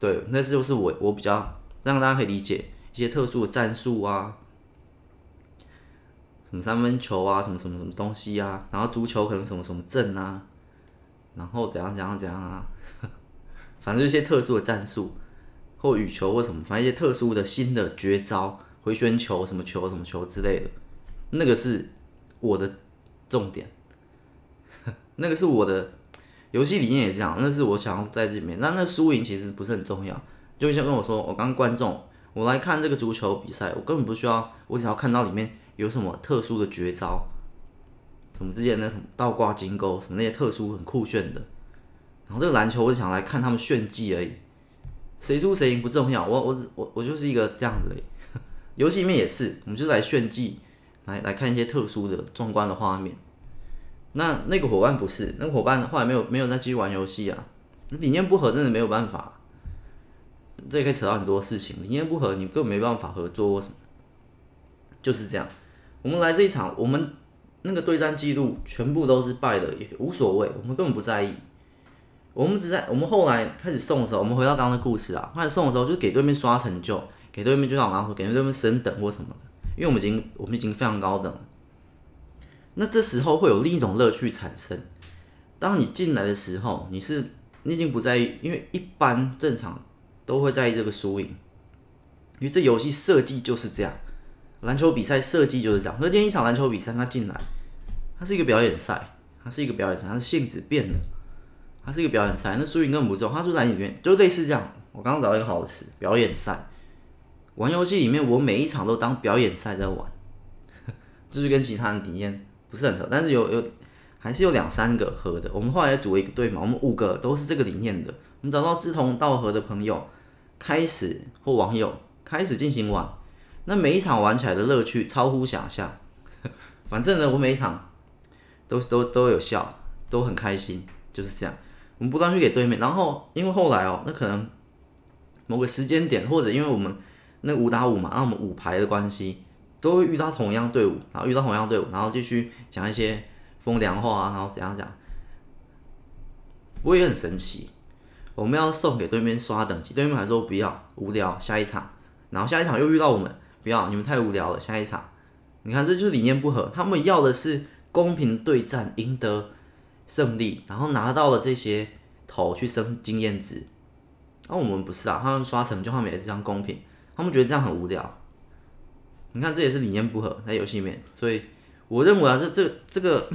对，那是就是我我比较让大家可以理解一些特殊的战术啊，什么三分球啊，什么什么什么东西啊，然后足球可能什么什么阵啊，然后怎样怎样怎样啊，反正就一些特殊的战术。或羽球或什么，反正一些特殊的新的绝招，回旋球什么球什么球之类的，那个是我的重点，那个是我的游戏理念也这样，那是我想要在这里面。那那输赢其实不是很重要，就像跟我说，我刚观众，我来看这个足球比赛，我根本不需要，我只要看到里面有什么特殊的绝招，什么之前那什么倒挂金钩，什么那些特殊很酷炫的，然后这个篮球我只想来看他们炫技而已。谁输谁赢不重要，我我我我就是一个这样子的。游戏里面也是，我们就来炫技，来来看一些特殊的、壮观的画面。那那个伙伴不是，那个伙伴后来没有没有再继续玩游戏啊，理念不合，真的没有办法。这也可以扯到很多事情，理念不合，你根本没办法合作或什么。就是这样，我们来这一场，我们那个对战记录全部都是败的，也无所谓，我们根本不在意。我们只在我们后来开始送的时候，我们回到刚刚的故事啊，开始送的时候就是给对面刷成就，给对面就像我刚刚说，给对面升等或什么的，因为我们已经我们已经非常高等了。那这时候会有另一种乐趣产生。当你进来的时候，你是你已经不在意，因为一般正常都会在意这个输赢，因为这游戏设计就是这样，篮球比赛设计就是这样。那今天一场篮球比赛，他进来，他是一个表演赛，他是一个表演赛，他的性质变了。他是一个表演赛，那输赢根本不重要。它就在里面，就类似这样。我刚刚找到一个好词，表演赛。玩游戏里面，我每一场都当表演赛在玩，就是跟其他人体验是很合，但是有有还是有两三个合的。我们后来组了一个队嘛，我们五个都是这个理念的。我们找到志同道合的朋友，开始或网友开始进行玩。那每一场玩起来的乐趣超乎想象。反正呢，我每一场都都都有笑，都很开心，就是这样。我们不断去给对面，然后因为后来哦，那可能某个时间点，或者因为我们那五打五嘛，那我们五排的关系，都会遇到同样队伍，然后遇到同样队伍，然后继续讲一些风凉话啊，然后怎样讲，我也很神奇。我们要送给对面刷等级，对面还说不要，无聊，下一场，然后下一场又遇到我们，不要，你们太无聊了，下一场。你看，这就是理念不合，他们要的是公平对战，赢得。胜利，然后拿到了这些头去升经验值，那、我们不是啊，他们刷成就，他们也是这样公平，他们觉得这样很无聊。你看，这也是理念不合在游戏里面，所以我认为啊，这这这个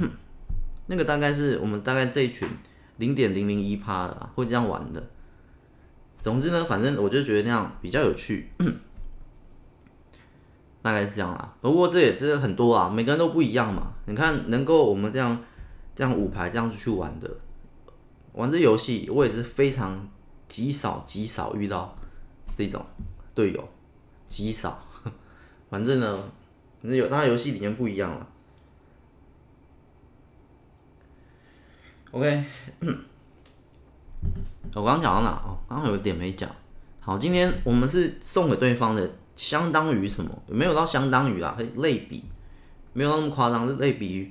那个大概是我们大概这一群零点零零一趴的会这样玩的。总之呢，反正我就觉得那样比较有趣，大概是这样啦。不过这也是很多啊，每个人都不一样嘛。你看，能够我们这样。这样五排这样子去玩的，玩这游戏我也是非常极少极少遇到这种队友，极少。反正呢，反正有大家游戏理念不一样了。OK，我刚讲到哪？哦，刚刚有点没讲。好，今天我们是送给对方的，相当于什么？没有到相当于啊，类比，没有那么夸张，是类比。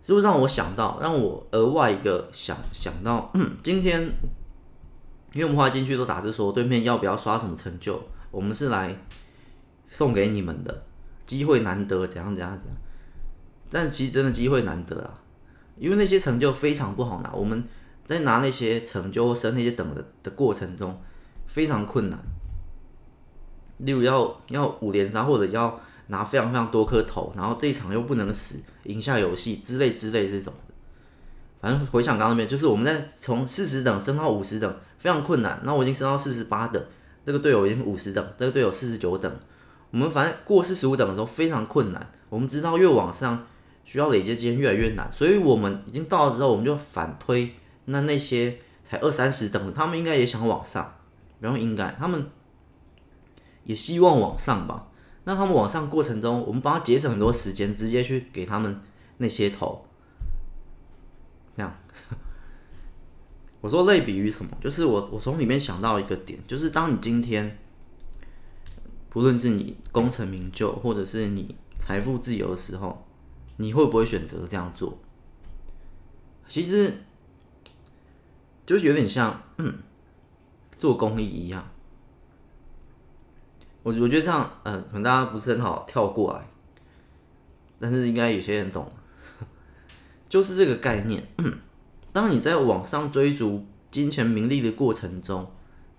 是不是让我想到，让我额外一个想想到，今天，因为我们后来进去都打字说对面要不要刷什么成就，我们是来送给你们的，机会难得，怎样怎样怎样。但其实真的机会难得啊，因为那些成就非常不好拿，我们在拿那些成就或升那些等的的过程中非常困难。例如要要五连杀或者要。拿非常非常多颗头，然后这一场又不能死，赢下游戏之类之类这种。反正回想刚刚那边，就是我们在从四十等升到五十等，非常困难。那我已经升到四十八等，这个队友已经五十等，这个队友四十九等。我们反正过四十五等的时候非常困难。我们知道越往上需要累积经验越来越难，所以我们已经到了之后，我们就反推。那那些才二三十等的，他们应该也想往上，然后应该他们也希望往上吧。那他们往上过程中，我们帮他节省很多时间，直接去给他们那些头。那样，我说类比于什么？就是我我从里面想到一个点，就是当你今天，不论是你功成名就，或者是你财富自由的时候，你会不会选择这样做？其实，就是有点像，嗯，做公益一样。我我觉得这样，嗯，可能大家不是很好跳过来，但是应该有些人懂，就是这个概念。当你在网上追逐金钱名利的过程中，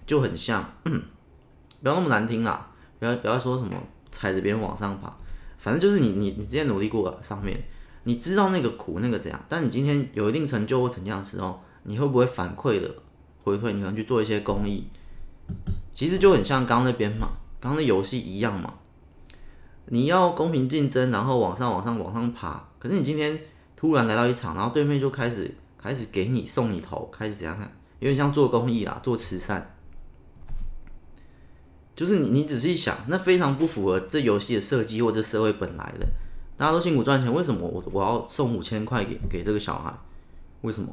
就很像，不要那么难听啦，不要不要说什么踩着别人往上爬，反正就是你你你之前努力过了上面，你知道那个苦那个怎样，但你今天有一定成就或怎样的时候，你会不会反馈的回馈？你可能去做一些公益，其实就很像刚刚那边嘛。刚刚的游戏一样嘛，你要公平竞争，然后往上往上往上爬。可是你今天突然来到一场，然后对面就开始开始给你送你头，开始怎样看？有点像做公益啦，做慈善。就是你你仔细想，那非常不符合这游戏的设计或者社会本来的。大家都辛苦赚钱，为什么我我要送五千块给给这个小孩？为什么？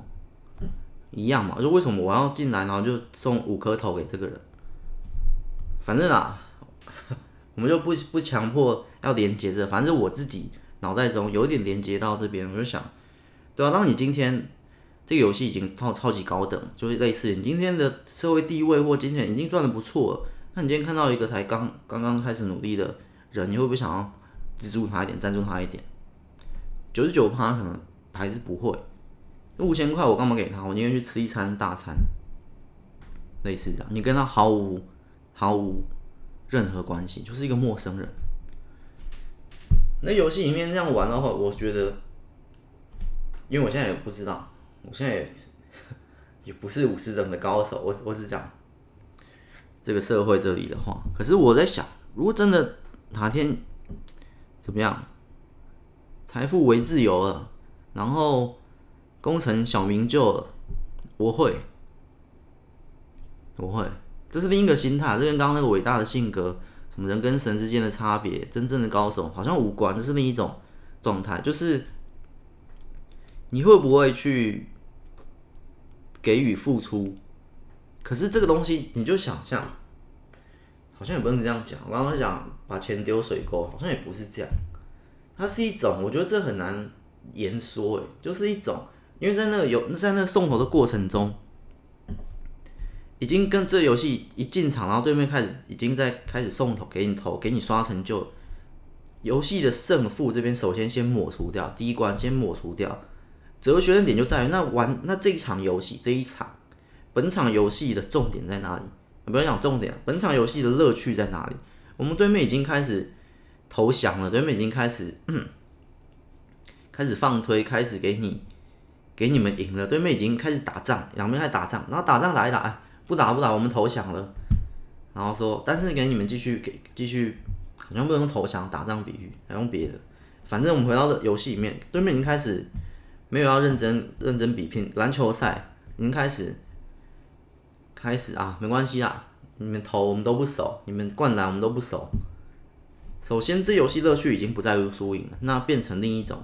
一样嘛，就为什么我要进来然后就送五颗头给这个人？反正啊。我们就不不强迫要连接着，反正我自己脑袋中有一点连接到这边，我就想，对啊，当你今天这个游戏已经超超级高等，就是类似你今天的社会地位或金钱已经赚的不错了，那你今天看到一个才刚刚刚开始努力的人，你会不会想要资助他一点，赞助他一点？九十九趴可能还是不会。五千块我干嘛给他？我宁愿去吃一餐大餐，类似这样，你跟他毫无毫无。任何关系，就是一个陌生人。那游戏里面这样玩的话，我觉得，因为我现在也不知道，我现在也 也不是五十等的高手，我我只讲这个社会这里的话。可是我在想，如果真的哪天怎么样，财富为自由了，然后功成小名就了，我会，我会。这是另一个心态，这跟刚刚那个伟大的性格，什么人跟神之间的差别，真正的高手好像无关。这是另一种状态，就是你会不会去给予付出？可是这个东西，你就想象，好像也不能这样讲。我刚刚讲把钱丢水沟，好像也不是这样。它是一种，我觉得这很难言说，诶，就是一种，因为在那个有在那个送头的过程中。已经跟这游戏一进场，然后对面开始已经在开始送头给你投，给你刷成就。游戏的胜负这边首先先抹除掉，第一关先抹除掉。哲学的点就在于那玩那这一场游戏这一场，本场游戏的重点在哪里？不要讲重点，本场游戏的乐趣在哪里？我们对面已经开始投降了，对面已经开始，开始放推，开始给你给你们赢了。对面已经开始打仗，两边开始打仗，然后打仗打一打。哎不打不打，我们投降了。然后说，但是给你们继续给继续，好像不能投降打仗比喻，还用别的。反正我们回到游戏里面，对面已经开始没有要认真认真比拼篮球赛，已经开始开始啊，没关系啦，你们投我们都不熟，你们灌篮我们都不熟。首先，这游戏乐趣已经不在于输赢了，那变成另一种，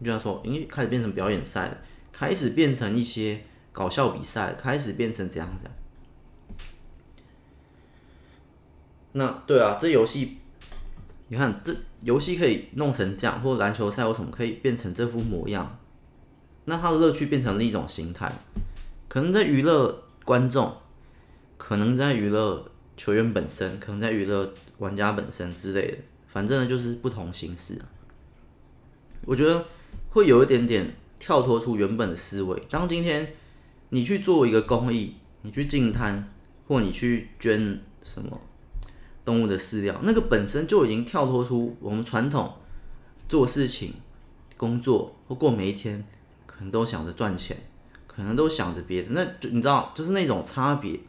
就像说，因为开始变成表演赛了，开始变成一些搞笑比赛，开始变成怎样怎样。那对啊，这游戏，你看这游戏可以弄成这样，或篮球赛为什么可以变成这副模样，那它的乐趣变成另一种形态，可能在娱乐观众，可能在娱乐球员本身，可能在娱乐玩家本身之类的。反正呢，就是不同形式。我觉得会有一点点跳脱出原本的思维。当今天你去做一个公益，你去净滩，或你去捐什么动物的饲料，那个本身就已经跳脱出我们传统做事情、工作或过每一天，可能都想着赚钱，可能都想着别的。那就你知道，就是那种差别。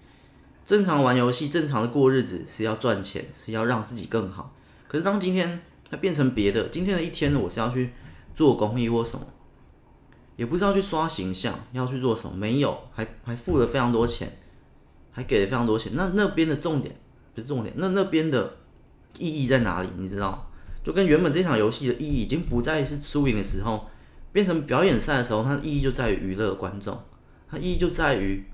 正常玩游戏，正常的过日子是要赚钱，是要让自己更好。可是当今天它变成别的，今天的一天呢，我是要去做公益或什么，也不是要去刷形象，要去做什么，没有，还还付了非常多钱，还给了非常多钱。那那边的重点不是重点，那那边的意义在哪里？你知道？就跟原本这场游戏的意义已经不再是输赢的时候，变成表演赛的时候，它的意义就在于娱乐观众，它意义就在于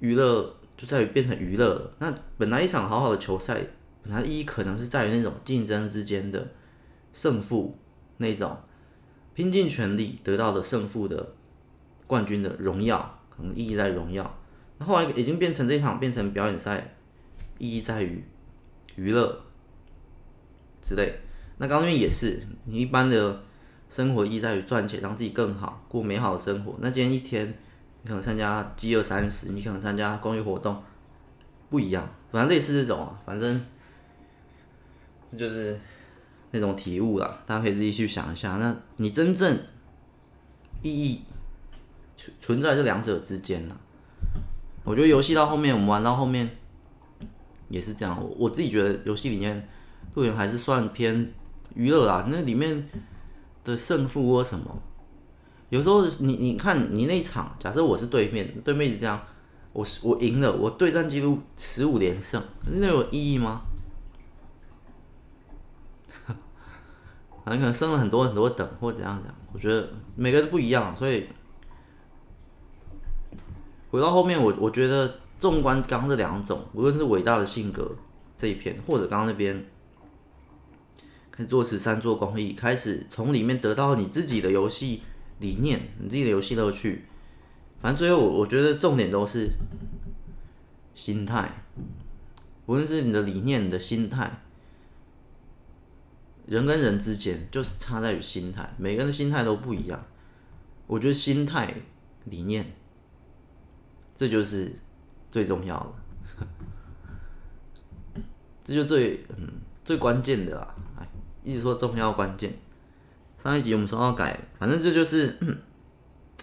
娱乐，就在于变成娱乐。那本来一场好好的球赛。本来意义可能是在于那种竞争之间的胜负，那种拼尽全力得到的胜负的冠军的荣耀，可能意义在荣耀。那后来已经变成这场变成表演赛，意义在于娱乐之类。那刚刚也是，你一般的生活意义在于赚钱，让自己更好，过美好的生活。那今天一天，可能参加饥饿三十，你可能参加公益活动，不一样。反正类似这种啊，反正。这就是那种体悟了，大家可以自己去想一下。那你真正意义存存在这两者之间呢？我觉得游戏到后面，我们玩到后面也是这样。我我自己觉得游戏里面，队员还是算偏娱乐啦。那里面的胜负或什么，有时候你你看你那一场，假设我是对面，对面是这样，我我赢了，我对战记录十五连胜，那有意义吗？可能升了很多很多等，或者怎样讲，我觉得每个人都不一样，所以回到后面，我我觉得纵观刚刚这两种，无论是伟大的性格这一篇，或者刚刚那边开始做慈善、做公益，开始从里面得到你自己的游戏理念、你自己的游戏乐趣，反正最后我我觉得重点都是心态，无论是你的理念、你的心态。人跟人之间就是差在于心态，每个人的心态都不一样。我觉得心态、理念，这就是最重要的，这就最嗯最关键的啦。哎，一直说重要关键。上一集我们说要改，反正这就是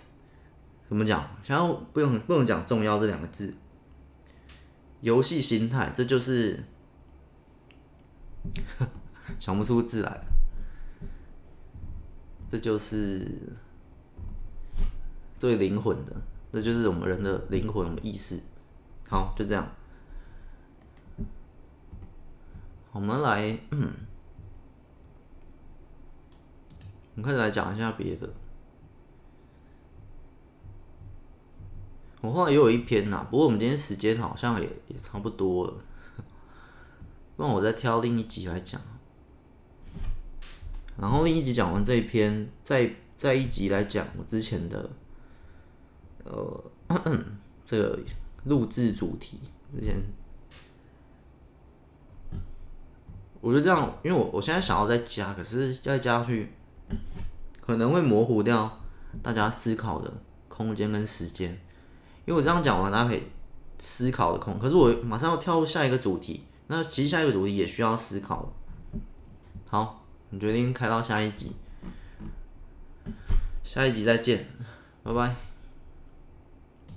怎么讲？想要不用不用讲重要这两个字，游戏心态，这就是。想不出字来，这就是最灵魂的，这就是我们人的灵魂，我们意识。好，就这样。我们来，嗯，我们开始来讲一下别的。我后来也有一篇呐，不过我们今天时间好像也也差不多了，那我再挑另一集来讲。然后另一集讲完这一篇，再再一集来讲我之前的，呃，这个录制主题之前，我觉得这样，因为我我现在想要再加，可是再加上去可能会模糊掉大家思考的空间跟时间，因为我这样讲完，大家可以思考的空，可是我马上要跳入下一个主题，那其实下一个主题也需要思考，好。你决定开到下一集，下一集再见，拜拜。